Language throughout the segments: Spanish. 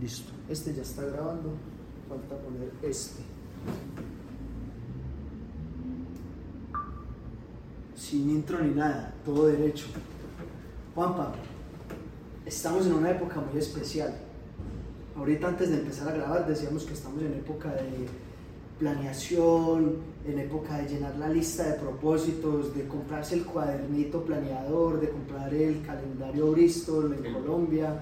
Listo. Este ya está grabando. Falta poner este. Sin intro ni nada, todo derecho. Juanpa, estamos en una época muy especial. Ahorita antes de empezar a grabar decíamos que estamos en época de planeación, en época de llenar la lista de propósitos, de comprarse el cuadernito planeador, de comprar el calendario Bristol en Colombia.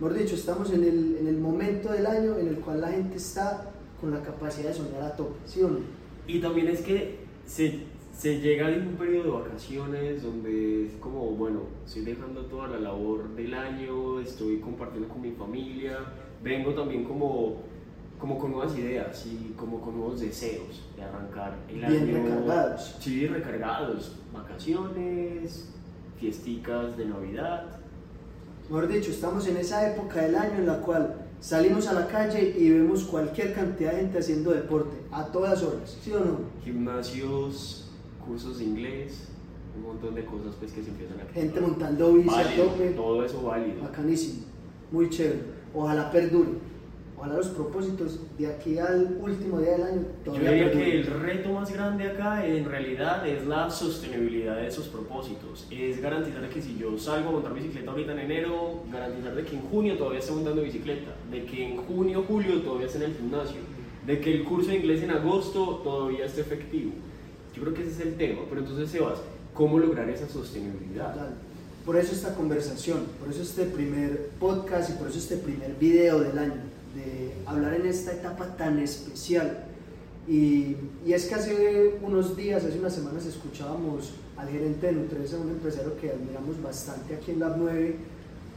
Mejor dicho, estamos en el, en el momento del año en el cual la gente está con la capacidad de soñar a tope, ¿sí o no? Y también es que se, se llega de un periodo de vacaciones donde es como, bueno, estoy dejando toda la labor del año, estoy compartiendo con mi familia, vengo también como, como con nuevas ideas y como con nuevos deseos de arrancar el Bien año. recargados. Sí, recargados. Vacaciones, fiesticas de Navidad. Mejor dicho, estamos en esa época del año en la cual salimos a la calle y vemos cualquier cantidad de gente haciendo deporte, a todas horas, ¿sí o no? Gimnasios, cursos de inglés, un montón de cosas pues que se empiezan a Gente montando bici a tope, todo eso válido. bacanísimo, muy chévere. Ojalá perdure. Ojalá los propósitos de aquí al último día del año Yo todavía diría perduren. que el reto más grande acá en realidad es la sostenibilidad de esos propósitos. Es garantizar que si yo salgo a montar bicicleta ahorita en enero, garantizar de que en junio todavía esté montando bicicleta, de que en junio julio todavía esté en el gimnasio, de que el curso de inglés en agosto todavía esté efectivo. Yo creo que ese es el tema, pero entonces Sebas, ¿cómo lograr esa sostenibilidad? Total. Por eso esta conversación, por eso este primer podcast y por eso este primer video del año, de hablar en esta etapa tan especial. Y, y es que hace unos días, hace unas semanas, escuchábamos al gerente de Nutresa, un empresario que admiramos bastante aquí en Lab 9,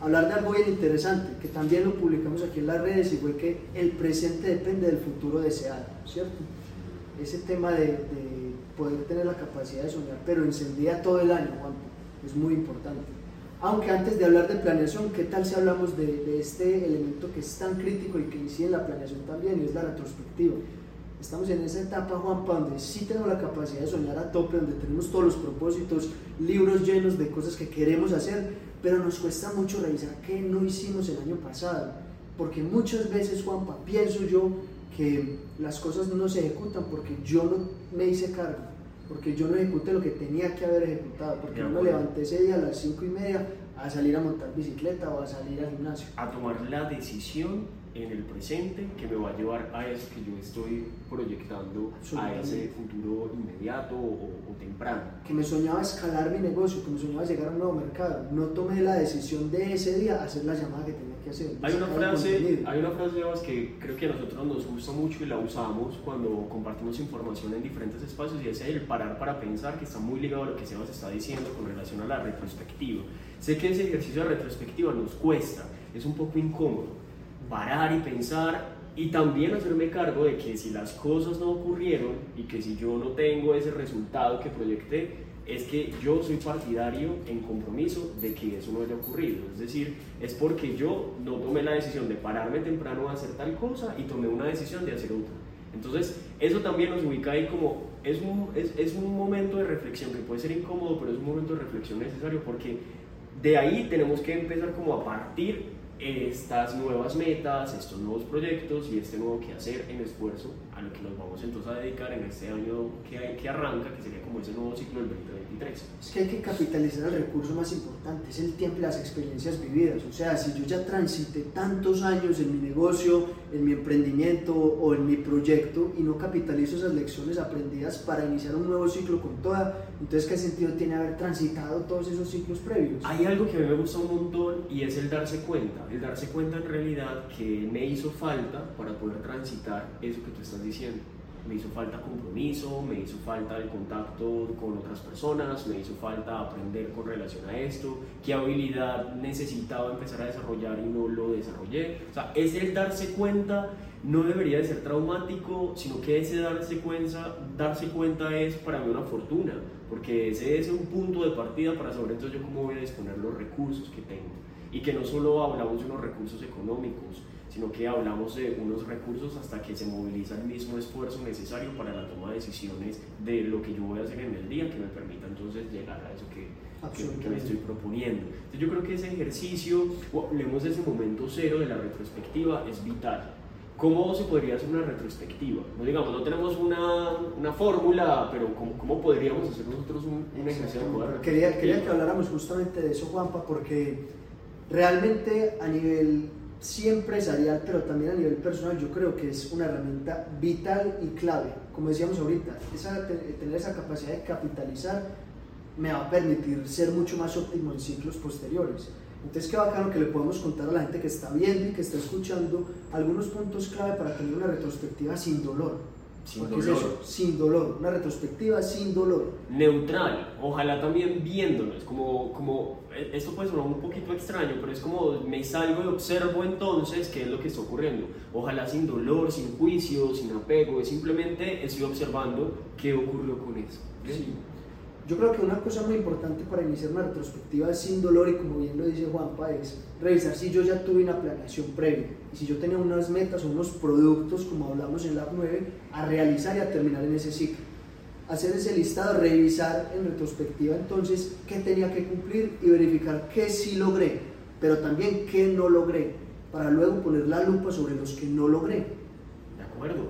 hablar de algo bien interesante, que también lo publicamos aquí en las redes y fue que el presente depende del futuro deseado, ¿cierto? Ese tema de, de poder tener la capacidad de soñar, pero encendida todo el año, Juan, es muy importante. Aunque antes de hablar de planeación, ¿qué tal si hablamos de, este elemento que es tan crítico y que incide en la planeación también, y es la retrospectiva? Estamos en esa etapa, Juanpa, donde sí tenemos la capacidad de soñar a tope, donde tenemos todos los propósitos, libros llenos de cosas que queremos hacer, pero nos cuesta mucho revisar qué no hicimos el año pasado. Porque muchas veces, Juanpa, pienso yo que las cosas no se ejecutan porque yo no me hice cargo, porque yo no ejecuté lo que tenía que haber ejecutado, porque no me levanté ese día a las 5 y media a salir a montar bicicleta o a salir al gimnasio. a tomar la decisión en el presente que me va a llevar a eso que yo estoy proyectando, a ese futuro inmediato o, o temprano. que me soñaba escalar mi negocio, que me soñaba llegar a un nuevo mercado. No tomé la decisión de ese día hacer la llamada que tenía que hacer. Hay una, frase, hay una frase que creo que a nosotros nos gusta mucho y la usamos cuando compartimos información en diferentes espacios y es el parar para pensar que está muy ligado a lo que Sebas está diciendo con relación a la retrospectiva. Sé que ese ejercicio de retrospectiva nos cuesta, es un poco incómodo. Parar y pensar y también hacerme cargo de que si las cosas no ocurrieron y que si yo no tengo ese resultado que proyecté, es que yo soy partidario en compromiso de que eso no haya ocurrido. Es decir, es porque yo no tomé la decisión de pararme temprano a hacer tal cosa y tomé una decisión de hacer otra. Entonces, eso también nos ubica ahí como, es un, es, es un momento de reflexión que puede ser incómodo, pero es un momento de reflexión necesario porque de ahí tenemos que empezar como a partir estas nuevas metas, estos nuevos proyectos y este nuevo quehacer en esfuerzo a lo que nos vamos entonces a dedicar en este año que, hay- que arranca, que sería como ese nuevo ciclo del 2023. Es que hay que capitalizar el recurso más importante, es el tiempo y las experiencias vividas. O sea, si yo ya transité tantos años en mi negocio, en mi emprendimiento o en mi proyecto y no capitalizo esas lecciones aprendidas para iniciar un nuevo ciclo con toda, entonces ¿qué sentido tiene haber transitado todos esos ciclos previos? Hay algo que a mí me gusta un montón y es el darse cuenta, el darse cuenta en realidad que me hizo falta para poder transitar eso que tú estás diciendo. Me hizo falta compromiso, me hizo falta el contacto con otras personas, me hizo falta aprender con relación a esto, qué habilidad necesitaba empezar a desarrollar y no lo desarrollé. O sea, ese el darse cuenta no debería de ser traumático, sino que ese darse cuenta, darse cuenta es para mí una fortuna, porque ese es un punto de partida para saber entonces yo cómo voy a disponer los recursos que tengo. Y que no solo hablamos de unos recursos económicos, sino que hablamos de unos recursos hasta que se moviliza el mismo esfuerzo necesario para la toma de decisiones de lo que yo voy a hacer en el día que me permita entonces llegar a eso que, que, me estoy proponiendo. Entonces yo creo que ese ejercicio, hablemos de ese momento cero de la retrospectiva, es vital. ¿Cómo se podría hacer una retrospectiva? No digamos, no tenemos una, una fórmula, pero ¿cómo, ¿cómo, podríamos hacer nosotros un, un ejercicio de quería, quería que habláramos justamente de eso, Juanpa, porque realmente a nivel sí empresarial, pero también a nivel personal, yo creo que es una herramienta vital y clave. Como decíamos ahorita, esa, tener esa capacidad de capitalizar me va a permitir ser mucho más óptimo en ciclos posteriores. Entonces, qué bacano que le podemos contar a la gente que está viendo y que está escuchando algunos puntos clave para tener una retrospectiva sin dolor. Sin dolor. sin dolor, una retrospectiva sin dolor. Neutral, ojalá también viéndonos, como, como, e, esto puede sonar un poquito extraño, pero es como me salgo y observo entonces qué es lo que está ocurriendo. Ojalá sin dolor, sin juicio, sin apego, es simplemente estoy observando qué ocurrió con eso. Sí. Yo creo que una cosa muy importante para iniciar una retrospectiva sin dolor y como bien lo dice Juanpa es revisar si yo ya tuve una planeación previa y si yo tenía unas metas o unos productos como hablamos en la 9 a realizar y a terminar en ese ciclo. Hacer ese listado, revisar en retrospectiva entonces qué tenía que cumplir y verificar qué sí logré, pero también qué no logré, para luego poner la lupa sobre los que no logré. De acuerdo,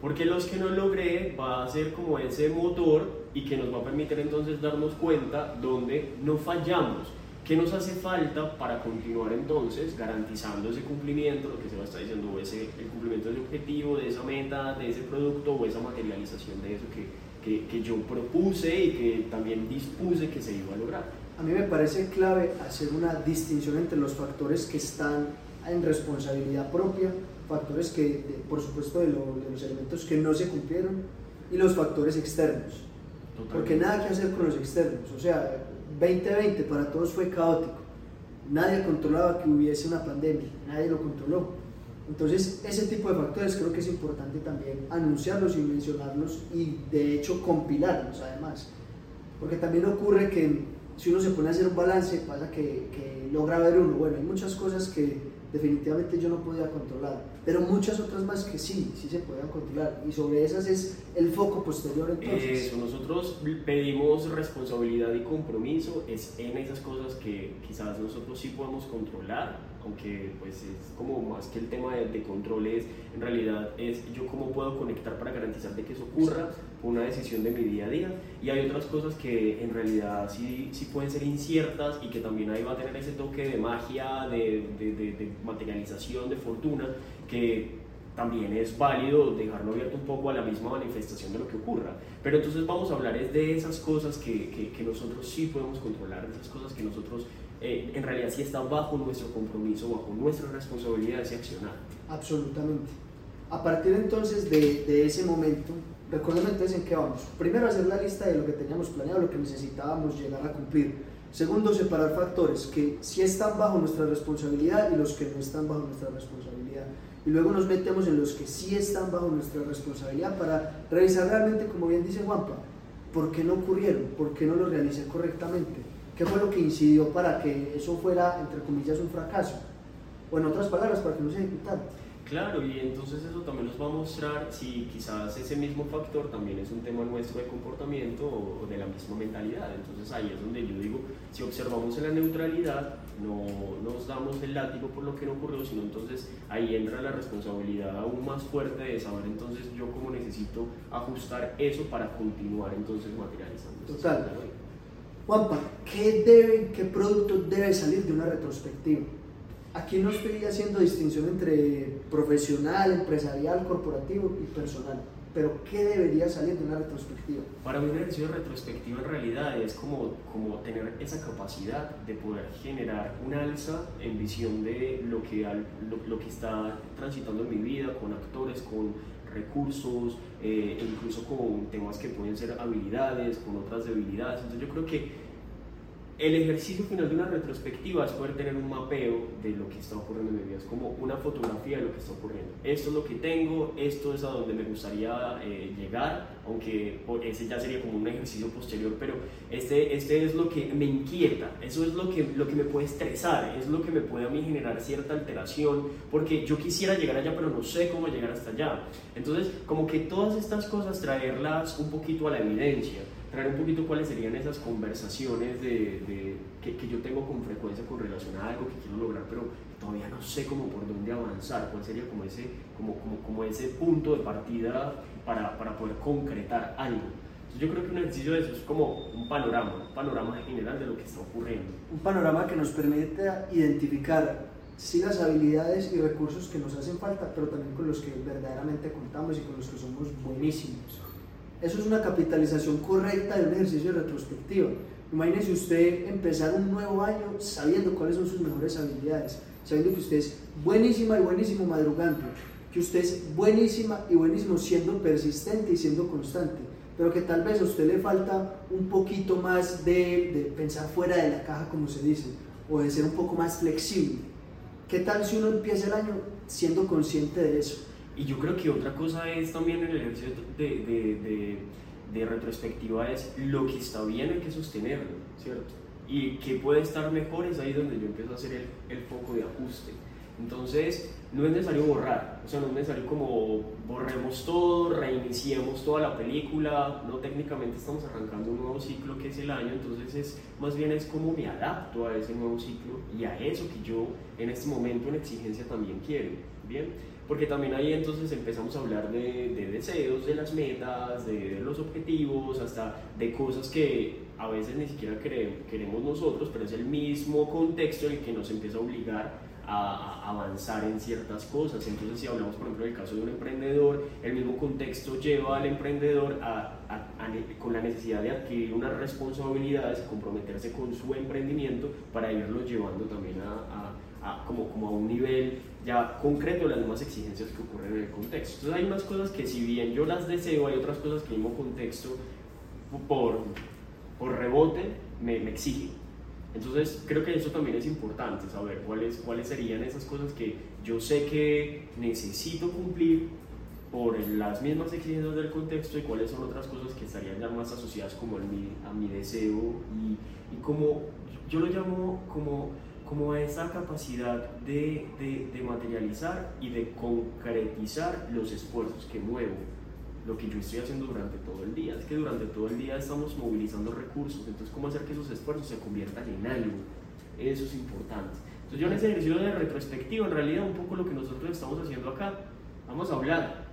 porque los que no logré va a ser como ese motor y que nos va a permitir entonces darnos cuenta dónde no fallamos, qué nos hace falta para continuar entonces garantizando ese cumplimiento, lo que se va a estar diciendo, ese, el cumplimiento de ese objetivo, de esa meta, de ese producto o esa materialización de eso que, que, que yo propuse y que también dispuse que se iba a lograr. A mí me parece clave hacer una distinción entre los factores que están en responsabilidad propia, factores que, por supuesto, de, de los elementos que no se cumplieron y los factores externos porque nada que hacer con los externos. O sea, 2020 para todos fue caótico. Nadie controlaba que hubiese una pandemia, nadie lo controló. Entonces, ese tipo de factores creo que es importante también anunciarlos y mencionarlos y de hecho compilarlos además. Porque también ocurre que si uno se pone a hacer un balance, pasa que, logra ver uno, bueno, hay muchas cosas que definitivamente yo no podía controlar, pero muchas otras más que sí, sí se podían controlar y sobre esas es el foco posterior entonces. Nosotros pedimos responsabilidad y compromiso, es en esas cosas que quizás nosotros sí podemos controlar, aunque pues es como más que el tema de, de control es, en realidad es yo cómo puedo conectar para garantizar de que eso ocurra, una decisión de mi día a día y hay otras cosas que en realidad sí, sí pueden ser inciertas y que también ahí va a tener ese toque de magia, de, de, de, materialización, de fortuna, que también es válido dejarlo abierto un poco a la misma manifestación de lo que ocurra. Pero entonces vamos a hablar es de esas cosas que, que, que nosotros sí podemos controlar, de esas cosas que nosotros eh, en realidad sí están bajo nuestro compromiso, bajo nuestra responsabilidad de accionar. Absolutamente. A partir entonces de, de ese momento, Recuerden entonces en qué vamos. Primero, hacer la lista de lo que teníamos planeado, lo que necesitábamos llegar a cumplir. Segundo, separar factores que sí están bajo nuestra responsabilidad y los que no están bajo nuestra responsabilidad. Y luego nos metemos en los que sí están bajo nuestra responsabilidad para revisar realmente, como bien dice Juanpa, por qué no ocurrieron, por qué no lo realicé correctamente, qué fue lo que incidió para que eso fuera, entre comillas, un fracaso. O en otras palabras, para que no se ejecutara. Claro, y entonces eso también nos va a mostrar si quizás ese mismo factor también es un tema nuestro de comportamiento o de la misma mentalidad. Entonces ahí es donde yo digo, si observamos en la neutralidad, no nos damos el látigo por lo que no ocurrió, sino entonces ahí entra la responsabilidad aún más fuerte de saber entonces yo cómo necesito ajustar eso para continuar entonces materializando. Total. Juanpa, ¿qué, debe, ¿qué producto debe salir de una retrospectiva? Aquí no estoy haciendo distinción entre profesional, empresarial, corporativo y personal. Pero, ¿qué debería salir de una retrospectiva? Para mí, un ejercicio de retrospectiva en realidad es como, como tener esa capacidad de poder generar un alza en visión de lo que, lo, lo que está transitando en mi vida, con actores, con recursos, eh, incluso con temas que pueden ser habilidades, con otras debilidades. Entonces, yo creo que el ejercicio final de una retrospectiva es poder tener un mapeo de lo que está ocurriendo en mi vida, es como una fotografía de lo que está ocurriendo. Esto es lo que tengo, esto es a donde me gustaría eh, llegar, aunque ese ya sería como un ejercicio posterior, pero este, este es lo que me inquieta, eso es lo que, lo que me puede estresar, es lo que me puede a mí generar cierta alteración, porque yo quisiera llegar allá, pero no sé cómo llegar hasta allá. Entonces, como que todas estas cosas traerlas un poquito a la evidencia traer un poquito cuáles serían esas conversaciones de, que, que, yo tengo con frecuencia con relación a algo que quiero lograr, pero todavía no sé cómo por dónde avanzar, cuál sería como ese, como, como, como ese punto de partida para, para poder concretar algo. Entonces yo creo que un ejercicio de eso es como un panorama, un panorama general de lo que está ocurriendo. Un panorama que nos permite identificar sí las habilidades y recursos que nos hacen falta, pero también con los que verdaderamente contamos y con los que somos buenísimos. Eso es una capitalización correcta de un ejercicio de retrospectiva. Imagínese usted empezar un nuevo año sabiendo cuáles son sus mejores habilidades, sabiendo que usted es buenísima y buenísimo madrugando, que usted es buenísima y buenísimo siendo persistente y siendo constante, pero que tal vez a usted le falta un poquito más de, de pensar fuera de la caja, como se dice, o de ser un poco más flexible. ¿Qué tal si uno empieza el año siendo consciente de eso? Y yo creo que otra cosa es también el ejercicio de, de, de, retrospectiva es lo que está bien hay que sostenerlo, ¿cierto? Y que puede estar mejor es ahí donde yo empiezo a hacer el, el foco de ajuste. Entonces, no es necesario borrar, o sea, no es necesario como borremos todo, reiniciemos toda la película, no técnicamente estamos arrancando un nuevo ciclo que es el año, entonces es más bien es como me adapto a ese nuevo ciclo y a eso que yo en este momento en exigencia también quiero, ¿bien? Porque también ahí entonces empezamos a hablar de, deseos, de las metas, de, los objetivos, hasta de cosas que a veces ni siquiera queremos nosotros, pero es el mismo contexto el que nos empieza a obligar a, avanzar en ciertas cosas. Entonces, si hablamos, por ejemplo, del caso de un emprendedor, el mismo contexto lleva al emprendedor a, con la necesidad de adquirir unas responsabilidades, comprometerse con su emprendimiento para irlo llevando también a, como, como a un nivel ya concreto las mismas exigencias que ocurren en el contexto. Entonces hay unas cosas que si bien yo las deseo, hay otras cosas que el mismo contexto por, por rebote me, me exige. Entonces creo que eso también es importante, saber cuáles, cuáles serían esas cosas que yo sé que necesito cumplir por las mismas exigencias del contexto y cuáles son otras cosas que estarían ya más asociadas como a mi, a mi deseo y, y como yo lo llamo como como esa capacidad de, de, materializar y de concretizar los esfuerzos que muevo, lo que yo estoy haciendo durante todo el día. Es que durante todo el día estamos movilizando recursos, entonces cómo hacer que esos esfuerzos se conviertan en algo, eso es importante. Entonces yo en ese ejercicio de retrospectiva, en realidad un poco lo que nosotros estamos haciendo acá, vamos a hablar,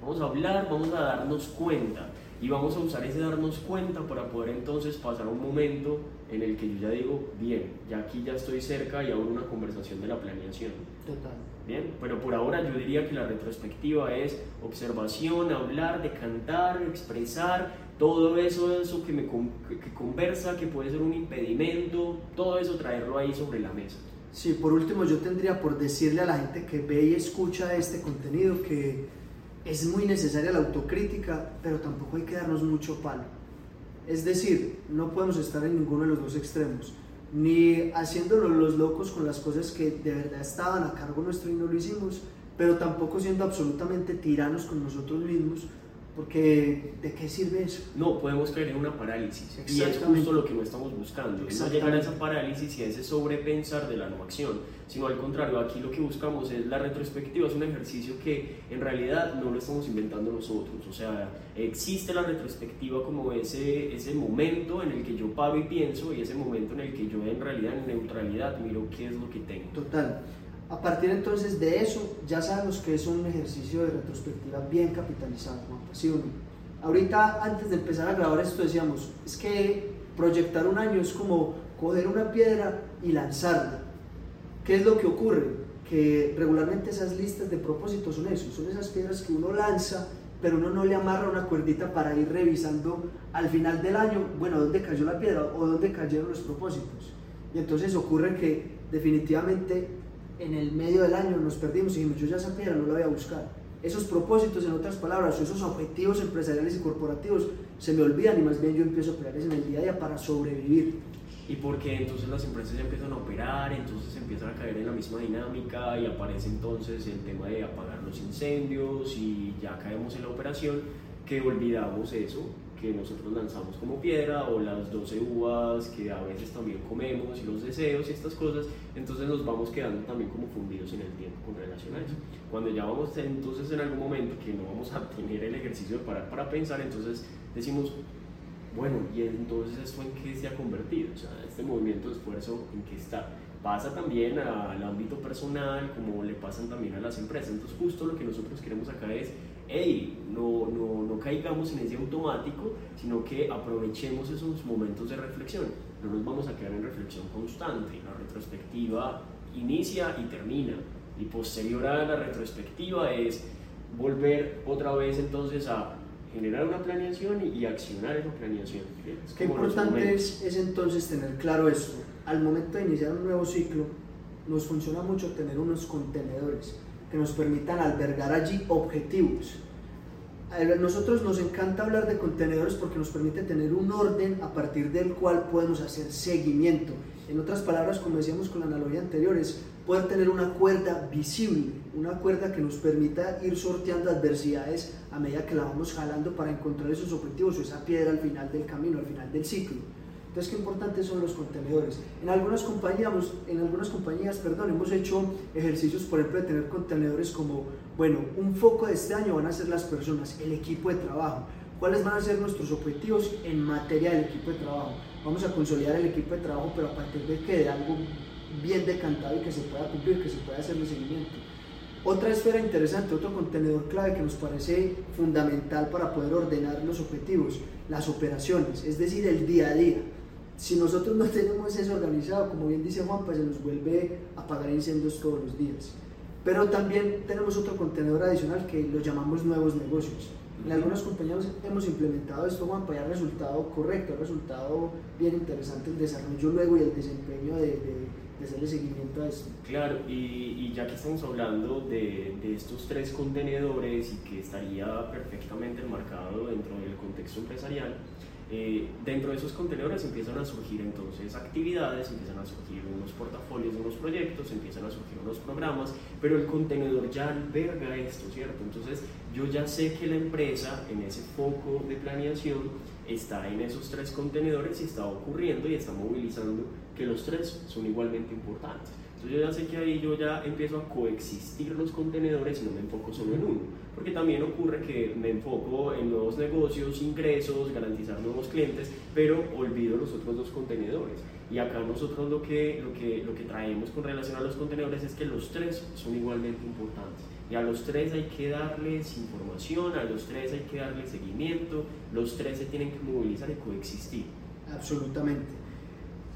vamos a hablar, vamos a darnos cuenta y vamos a usar ese darnos cuenta para poder entonces pasar a un momento en el que yo ya digo, bien, ya aquí ya estoy cerca y abro una conversación de la planeación. Total. Bien, pero por ahora yo diría que la retrospectiva es observación, hablar, decantar, expresar, todo eso, eso que me que conversa, que puede ser un impedimento, todo eso traerlo ahí sobre la mesa. Sí, por último yo tendría por decirle a la gente que ve y escucha este contenido que es muy necesaria la autocrítica, pero tampoco hay que darnos mucho palo. Es decir, no podemos estar en ninguno de los dos extremos, ni haciéndolo los locos con las cosas que de verdad estaban a cargo nuestro y no lo hicimos, pero tampoco siendo absolutamente tiranos con nosotros mismos, porque ¿de qué sirve eso? No, podemos caer en una parálisis. Y es justo lo que no estamos buscando. No llegar a esa parálisis y a ese sobrepensar de la no acción, sino al contrario, aquí lo que buscamos es la retrospectiva, es un ejercicio que en realidad no lo estamos inventando nosotros. O sea, existe la retrospectiva como ese, ese momento en el que yo paro y pienso y ese momento en el que yo en realidad en neutralidad miro qué es lo que tengo. Total. A partir entonces de eso, ya sabemos que es un ejercicio de retrospectiva bien capitalizado, ¿sí o Ahorita, antes de empezar a grabar esto, decíamos, es que proyectar un año es como coger una piedra y lanzarla. ¿Qué es lo que ocurre? Que regularmente esas listas de propósitos son eso, son esas piedras que uno lanza, pero uno no le amarra una cuerdita para ir revisando al final del año, bueno, dónde cayó la piedra o dónde cayeron los propósitos. Y entonces ocurre que definitivamente en el medio del año nos perdimos y dijimos, yo ya esa piedra no la voy a buscar. Esos propósitos, en otras palabras, esos objetivos empresariales y corporativos se me olvidan y más bien yo empiezo a crearles en el día a día para sobrevivir. y porque entonces las empresas empiezan a operar, entonces empiezan a caer en la misma dinámica y aparece entonces el tema de apagar los incendios y ya caemos en la operación que olvidamos eso que nosotros lanzamos como piedra o las 12 uvas que a veces también comemos y los deseos y estas cosas, entonces nos vamos quedando también como fundidos en el tiempo con relación a eso. Cuando ya vamos entonces en algún momento que no vamos a tener el ejercicio de parar para pensar, entonces decimos, bueno, ¿y entonces esto en qué se ha convertido? O sea, este movimiento de esfuerzo en qué está. Pasa también al ámbito personal, como le pasan también a las empresas. Entonces, justo lo que nosotros queremos acá es, hey, no, no, no caigamos en ese automático, sino que aprovechemos esos momentos de reflexión. No nos vamos a quedar en reflexión constante. La retrospectiva inicia y termina. Y posterior a la retrospectiva es volver otra vez entonces a generar una planeación y, accionar esa planeación. Qué importante es, es, entonces tener claro esto. Al momento de iniciar un nuevo ciclo, nos funciona mucho tener unos contenedores que nos permitan albergar allí objetivos. A nosotros nos encanta hablar de contenedores porque nos permite tener un orden a partir del cual podemos hacer seguimiento. En otras palabras, como decíamos con la analogía anterior, es poder tener una cuerda visible, una cuerda que nos permita ir sorteando adversidades a medida que la vamos jalando para encontrar esos objetivos o esa piedra al final del camino, al final del ciclo. Entonces, qué importantes son los contenedores. En algunas compañías, en algunas compañías perdón, hemos hecho ejercicios, por ejemplo, de tener contenedores como, bueno, un foco de este año van a ser las personas, el equipo de trabajo. ¿Cuáles van a ser nuestros objetivos en materia del equipo de trabajo? Vamos a consolidar el equipo de trabajo, pero a partir de que de algo bien decantado y que se pueda cumplir, que se pueda hacer el seguimiento. Otra esfera interesante, otro contenedor clave que nos parece fundamental para poder ordenar los objetivos, las operaciones, es decir, el día a día. Si nosotros no tenemos eso organizado, como bien dice Juan, pues se nos vuelve a apagar incendios todos los días. Pero también tenemos otro contenedor adicional que lo llamamos nuevos negocios. En algunas compañías hemos implementado esto, Juan, y ha resultado correcto, ha resultado bien interesante el desarrollo luego y el desempeño de hacerle seguimiento a esto. Claro, y, y ya que estamos hablando de, de, estos tres contenedores y que estaría perfectamente enmarcado dentro del contexto empresarial, eh, dentro de esos contenedores empiezan a surgir entonces actividades, empiezan a surgir unos portafolios unos proyectos, empiezan a surgir unos programas, pero el contenedor ya alberga esto, ¿cierto? Entonces yo ya sé que la empresa en ese foco de planeación está en esos tres contenedores y está ocurriendo y está movilizando que los tres son igualmente importantes. Entonces yo ya sé que ahí yo ya empiezo a coexistir los contenedores y no me enfoco solo en uno. Porque también ocurre que me enfoco en nuevos negocios, ingresos, garantizar nuevos clientes, pero olvido los otros dos contenedores. Y acá nosotros lo que, lo que, lo que traemos con relación a los contenedores es que los tres son igualmente importantes. Y a los tres hay que darles información, a los tres hay que darles seguimiento, los tres se tienen que movilizar y coexistir. Absolutamente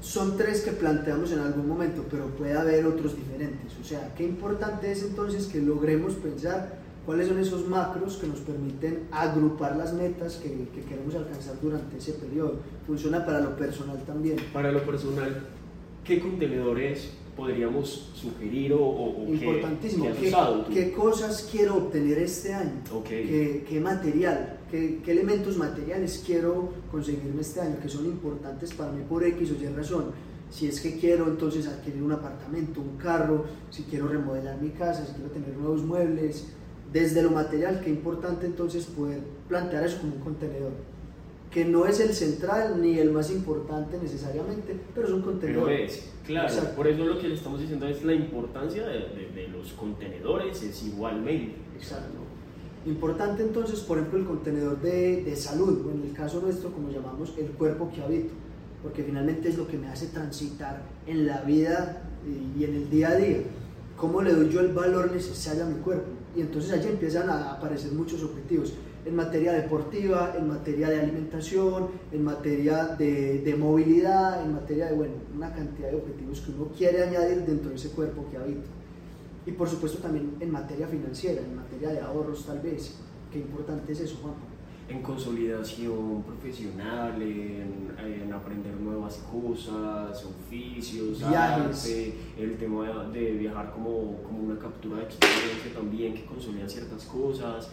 son tres que planteamos en algún momento, pero puede haber otros diferentes. O sea, qué importante es entonces que logremos pensar cuáles son esos macros que nos permiten agrupar las metas que, que, queremos alcanzar durante ese periodo. Funciona para lo personal también. Para lo personal, ¿qué contenedores podríamos sugerir o, o Importantísimo. ¿Qué, ¿Qué, cosas quiero obtener este año? ¿Qué, ¿Qué, material? ¿Qué, ¿Qué, elementos materiales quiero conseguirme este año que son importantes para mí por X o Y razón? Si es que quiero entonces adquirir un apartamento, un carro, si quiero remodelar mi casa, si quiero tener nuevos muebles, desde lo material, qué importante entonces poder plantear eso como un contenedor que no es el central ni el más importante necesariamente, pero es un contenedor. Pero es, claro, por eso lo que le estamos diciendo es la importancia de, de, los contenedores, es igualmente. Exacto. Importante entonces, por ejemplo, el contenedor de, de salud, o en el caso nuestro, como llamamos, el cuerpo que habito, porque finalmente es lo que me hace transitar en la vida y en el día a día. ¿Cómo le doy yo el valor necesario a mi cuerpo? Y entonces allí empiezan a aparecer muchos objetivos en materia deportiva, en materia de alimentación, en materia de, de, movilidad, en materia de, bueno, una cantidad de objetivos que uno quiere añadir dentro de ese cuerpo que habita. Y por supuesto también en materia financiera, en materia de ahorros tal vez. Qué importante es eso, Juan. En consolidación profesional, en, aprender nuevas cosas, oficios, viajes. el tema de viajar como, como una captura de experiencia también que consolida ciertas cosas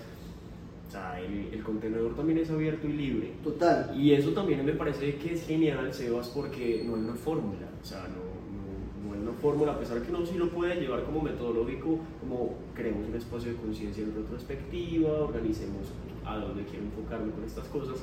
sea, el, el, contenedor también es abierto y libre. Total. Y eso también me parece que es genial, Sebas, porque no es una fórmula. O sea, no, no, no es una fórmula, a pesar que uno sí lo puede llevar como metodológico, como creemos un espacio de conciencia en retrospectiva, organicemos a dónde quiero enfocarme con estas cosas.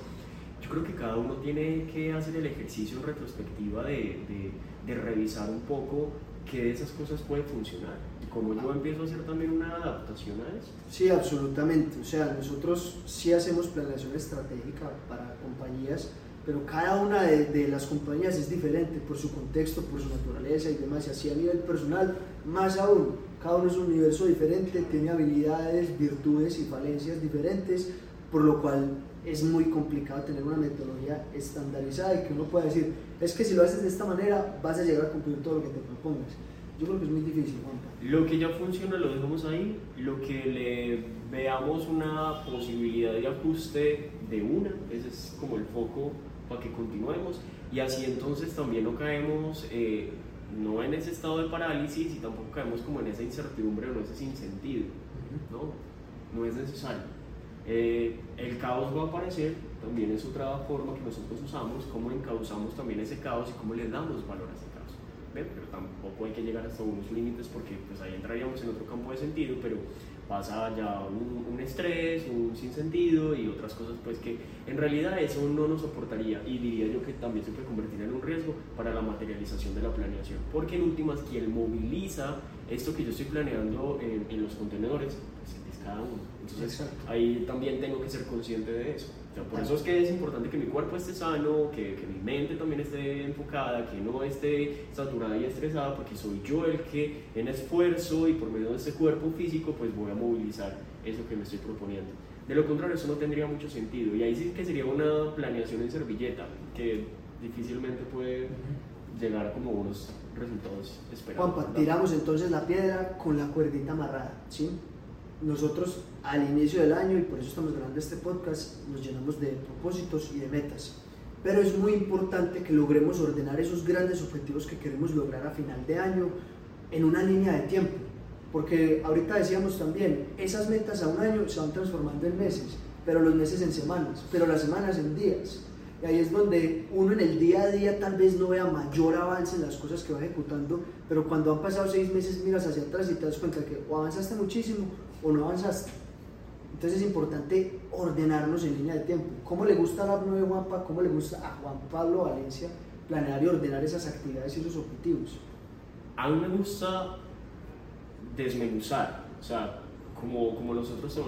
Yo creo que cada uno tiene que hacer el ejercicio en retrospectiva de, de, de revisar un poco qué de esas cosas puede funcionar como yo empiezo a hacer también una adaptación a eso. Sí, absolutamente. O sea, nosotros sí hacemos planeación estratégica para compañías, pero cada una de, de, las compañías es diferente por su contexto, por su naturaleza y demás. Y así a nivel personal, más aún, cada uno es un universo diferente, tiene habilidades, virtudes y falencias diferentes, por lo cual es muy complicado tener una metodología estandarizada y que uno pueda decir, es que si lo haces de esta manera vas a llegar a cumplir todo lo que te propongas. Yo creo que es muy difícil, Juanpa. Lo que ya funciona lo dejamos ahí, lo que le veamos una posibilidad de ajuste de una, ese es como el foco para que continuemos y así entonces también no caemos eh, no en ese estado de parálisis y tampoco caemos como en esa incertidumbre o en ese sinsentido, ¿no? No es necesario. Eh, el caos va a aparecer, también es otra forma que nosotros usamos, cómo encauzamos también ese caos y cómo le damos valor a ese. ¿Ven? Pero tampoco hay que llegar hasta unos límites porque pues ahí entraríamos en otro campo de sentido, pero pasa ya un, un, estrés, un sinsentido y otras cosas pues que en realidad eso no nos soportaría y diría yo que también se puede convertir en un riesgo para la materialización de la planeación porque en últimas quien moviliza esto que yo estoy planeando en, en los contenedores pues, es cada uno entonces Exacto. ahí también tengo que ser consciente de eso o sea, por eso es que es importante que mi cuerpo esté sano, que, que, mi mente también esté enfocada, que no esté saturada y estresada, porque soy yo el que en esfuerzo y por medio de ese cuerpo físico pues voy a movilizar eso que me estoy proponiendo. De lo contrario, eso no tendría mucho sentido. Y ahí sí que sería una planeación en servilleta, que difícilmente puede llegar como unos resultados esperados. Juanpa, tiramos entonces la piedra con la cuerdita amarrada, ¿sí? Nosotros al inicio del año, y por eso estamos grabando este podcast, nos llenamos de propósitos y de metas. Pero es muy importante que logremos ordenar esos grandes objetivos que queremos lograr a final de año en una línea de tiempo. Porque ahorita decíamos también, esas metas a un año se van transformando en meses, pero los meses en semanas, pero las semanas en días. Y ahí es donde uno en el día a día tal vez no vea mayor avance en las cosas que va ejecutando, pero cuando han pasado seis meses miras hacia atrás y te das cuenta que o avanzaste muchísimo o no avanzaste. Entonces es importante ordenarnos en línea de tiempo. ¿Cómo le gusta a la nueva Juanpa? ¿Cómo le gusta a Juan Pablo Valencia planear y ordenar esas actividades y esos objetivos? A mí me gusta desmenuzar, o sea, como, como nosotros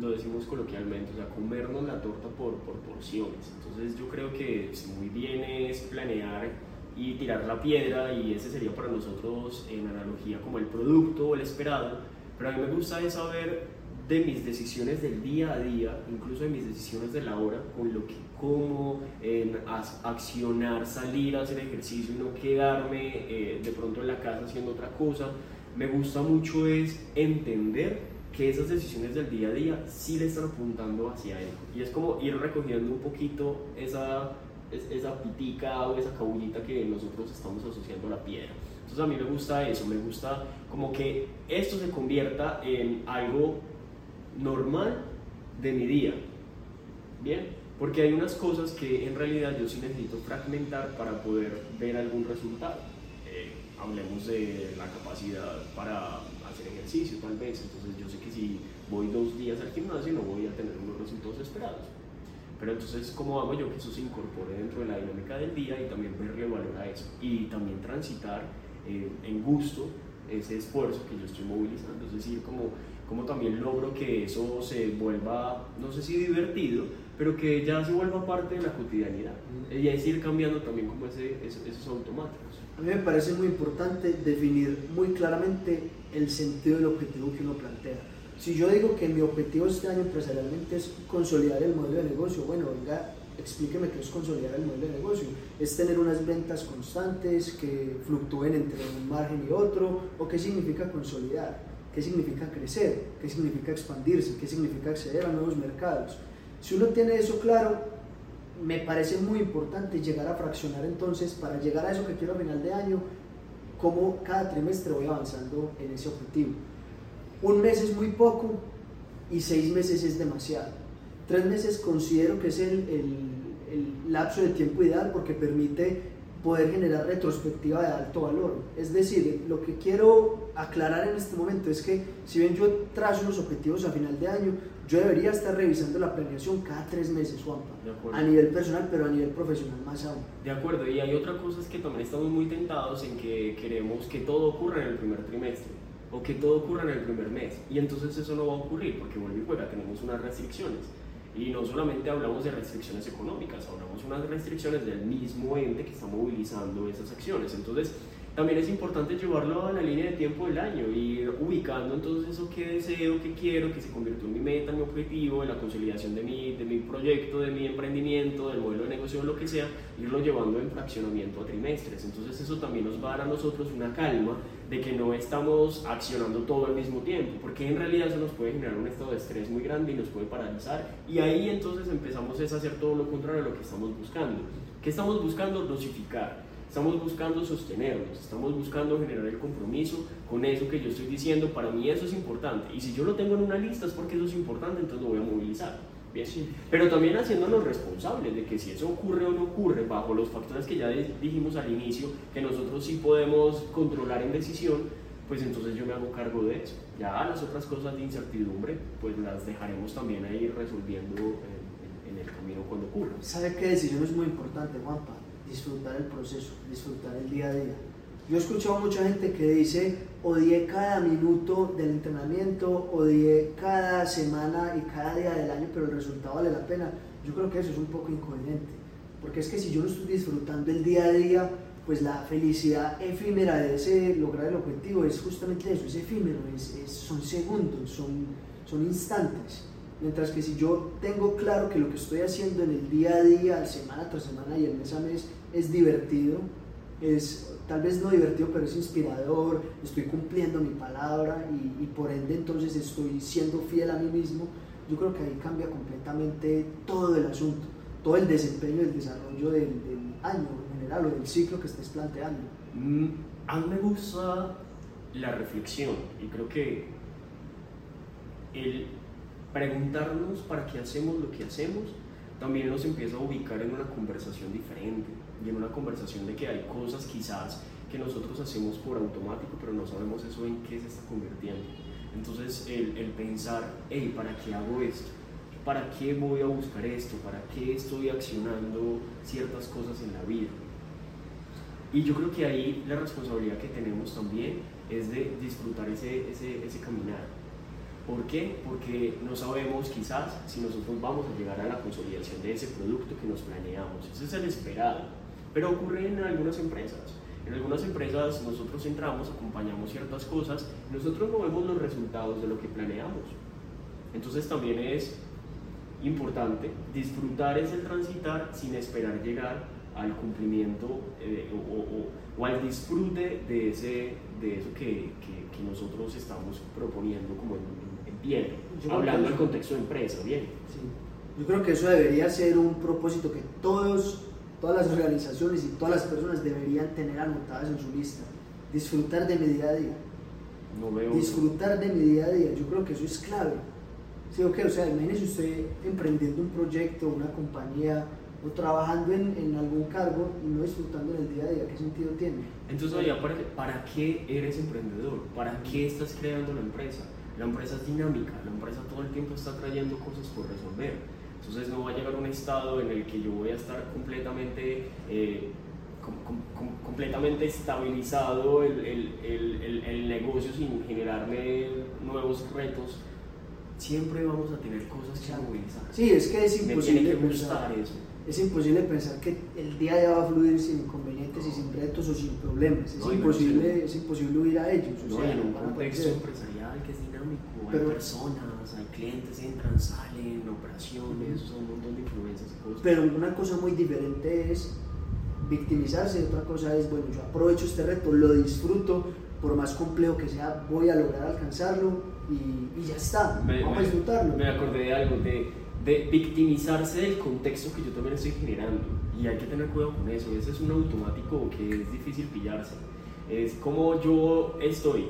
lo, decimos coloquialmente, o sea, comernos la torta por, por porciones. Entonces yo creo que muy bien es planear y tirar la piedra y ese sería para nosotros en analogía como el producto o el esperado, pero a mí me gusta es saber de mis decisiones del día a día, incluso de mis decisiones de la hora, con lo que como, en accionar, salir a hacer ejercicio no quedarme eh, de pronto en la casa haciendo otra cosa. Me gusta mucho es entender que esas decisiones del día a día sí le están apuntando hacia él. Y es como ir recogiendo un poquito esa, esa pitica o esa cabullita que nosotros estamos asociando a la piedra. Entonces a mí me gusta eso, me gusta como que esto se convierta en algo normal de mi día. Bien, porque hay unas cosas que en realidad yo sí necesito fragmentar para poder ver algún resultado. Eh, hablemos de la capacidad para hacer ejercicio tal vez, entonces yo sé que si voy dos días al gimnasio no voy a tener unos resultados esperados. Pero entonces, ¿cómo hago yo que eso se incorpore dentro de la dinámica del día y también verle valor a eso? Y también transitar eh, en gusto ese esfuerzo que yo estoy movilizando, es decir, como, como también logro que eso se vuelva, no sé si divertido, pero que ya se vuelva parte de la cotidianidad. Y es ir cambiando también como ese, esos, esos automáticos. A mí me parece muy importante definir muy claramente el sentido del objetivo que uno plantea. Si yo digo que mi objetivo este año empresarialmente es consolidar el modelo de negocio, bueno, venga, explíqueme qué es consolidar el modelo de negocio. Es tener unas ventas constantes que fluctúen entre un margen y otro, o qué significa consolidar, qué significa crecer, qué significa expandirse, qué significa acceder a nuevos mercados. Si uno tiene eso claro, me parece muy importante llegar a fraccionar entonces para llegar a eso que quiero a final de año, cómo cada trimestre voy avanzando en ese objetivo. Un mes es muy poco y seis meses es demasiado. Tres meses considero que es el, el, el lapso de tiempo ideal porque permite poder generar retrospectiva de alto valor. Es decir, lo que quiero aclarar en este momento es que si bien yo trazo unos objetivos a final de año, yo debería estar revisando la planeación cada tres meses, Juanpa, a nivel personal, pero a nivel profesional más aún. De acuerdo, y hay otra cosa es que también estamos muy tentados en que queremos que todo ocurra en el primer trimestre o que todo ocurra en el primer mes, y entonces eso no va a ocurrir porque vuelve y juega, tenemos unas restricciones. Y no solamente hablamos de restricciones económicas, hablamos unas restricciones del mismo ente que está movilizando esas acciones. Entonces, también es importante llevarlo a la línea de tiempo del año, ir ubicando entonces eso que deseo, que quiero, que se convirtió en mi meta, en mi objetivo, en la consolidación de mi, de mi proyecto, de mi emprendimiento, del modelo de negocio, lo que sea, irlo llevando en fraccionamiento a trimestres. Entonces eso también nos va a dar a nosotros una calma de que no estamos accionando todo al mismo tiempo, porque en realidad eso nos puede generar un estado de estrés muy grande y nos puede paralizar. Y ahí entonces empezamos a hacer todo lo contrario a lo que estamos buscando. ¿Qué estamos buscando? Dosificar Estamos buscando sostenernos, estamos buscando generar el compromiso con eso que yo estoy diciendo. Para mí eso es importante. Y si yo lo tengo en una lista es porque eso es importante, entonces lo voy a movilizar. Bien. Sí. Pero también haciéndonos responsables de que si eso ocurre o no ocurre bajo los factores que ya dijimos al inicio, que nosotros sí podemos controlar en decisión, pues entonces yo me hago cargo de eso. Ya las otras cosas de incertidumbre, pues las dejaremos también ahí resolviendo en, en el camino cuando ocurra. ¿Sabe qué decisión es muy importante, Juanpa? Disfrutar el proceso, disfrutar el día a día. Yo he escuchado mucha gente que dice, odié cada minuto del entrenamiento, odié cada semana y cada día del año, pero el resultado vale la pena. Yo creo que eso es un poco incoherente, porque es que si yo no estoy disfrutando el día a día, pues la felicidad efímera de ese lograr el objetivo es justamente eso, es efímero, son segundos, son, son instantes. Mientras que si yo tengo claro que lo que estoy haciendo en el día a día, semana tras semana y el mes a mes es divertido, es tal vez no divertido, pero es inspirador, estoy cumpliendo mi palabra y, por ende entonces estoy siendo fiel a mí mismo, yo creo que ahí cambia completamente todo el asunto, todo el desempeño, el desarrollo del, año en general o del ciclo que estés planteando. Mm, a mí me gusta la reflexión y creo que el preguntarnos para qué hacemos lo que hacemos también nos empieza a ubicar en una conversación diferente y en una conversación de que hay cosas quizás que nosotros hacemos por automático, pero no sabemos eso en qué se está convirtiendo. Entonces el, el pensar, hey, ¿para qué hago esto? ¿Para qué voy a buscar esto? ¿Para qué estoy accionando ciertas cosas en la vida? Y yo creo que ahí la responsabilidad que tenemos también es de disfrutar ese, ese, ese caminar ¿Por qué? Porque no sabemos quizás si nosotros vamos a llegar a la consolidación de ese producto que nos planeamos. Ese es el esperado. Pero ocurre en algunas empresas. En algunas empresas nosotros entramos, acompañamos ciertas cosas, nosotros no vemos los resultados de lo que planeamos. Entonces también es importante disfrutar ese transitar sin esperar llegar al cumplimiento eh, o, al disfrute de, ese, de eso que, nosotros estamos proponiendo como en, bien, hablando del contexto de empresa, bien. Yo creo que eso debería ser un propósito que todos, todas las organizaciones y todas las personas deberían tener anotadas en su lista. Disfrutar de mi día a día. No veo Disfrutar de mi día a día, yo creo que eso es clave. Sí, okay, o sea, imagínese usted emprendiendo un proyecto, una compañía, o trabajando en, en, algún cargo y no disfrutando en el día a día, ¿qué sentido tiene? Entonces, oye, ¿para, ¿para qué eres emprendedor? ¿Para qué estás creando la empresa? La empresa es dinámica, la empresa todo el tiempo está trayendo cosas por resolver. Entonces no va a llegar un estado en el que yo voy a estar completamente, eh, completamente estabilizado el, el, el, negocio sin generarme nuevos retos. Siempre vamos a tener cosas que movilizar. Sí, es que es imposible. Me tiene que gustar eso es imposible pensar que el día de va a fluir sin inconvenientes y sin retos o sin problemas. Es, imposible, es imposible huir a ellos. No, en un contexto empresarial que es dinámico, hay personas, hay clientes, entran, salen, operaciones, son un montón de influencias y cosas. Pero una cosa muy diferente es victimizarse y otra cosa es, bueno, yo aprovecho este reto, lo disfruto, por más complejo que sea, voy a lograr alcanzarlo y, y ya está, vamos a disfrutarlo. Me acordé de algo, de de victimizarse del contexto que yo también estoy generando. Y hay que tener cuidado con eso. Ese es un automático que es difícil pillarse. Es como yo estoy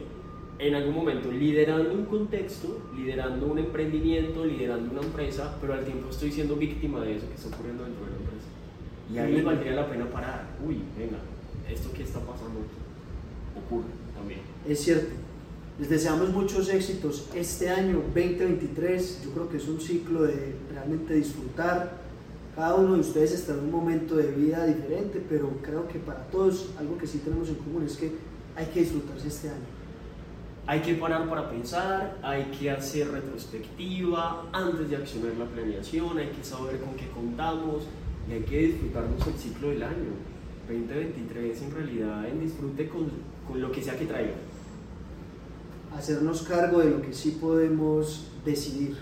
en algún momento liderando un contexto, liderando un emprendimiento, liderando una empresa, pero al tiempo estoy siendo víctima de eso que está ocurriendo dentro de la empresa. Y ahí valdría la pena parar. Uy, venga, esto que está pasando ocurre también. Es cierto. Les deseamos muchos éxitos este año 2023. Yo creo que es un ciclo de realmente disfrutar. Cada uno de ustedes está en un momento de vida diferente, pero creo que para todos algo que sí tenemos en común es que hay que disfrutarse este año. Hay que parar para pensar, hay que hacer retrospectiva antes de accionar la planeación, hay que saber con qué contamos y hay que disfrutarnos el ciclo del año. 2023 en realidad en disfrute con, con lo que sea que traiga hacernos cargo de lo que sí podemos decidir.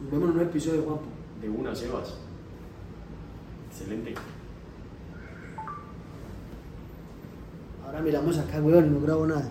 Nos vemos en un episodio, Juanpo. De una, Sebas. Excelente. Ahora miramos acá, weón, no grabo nada.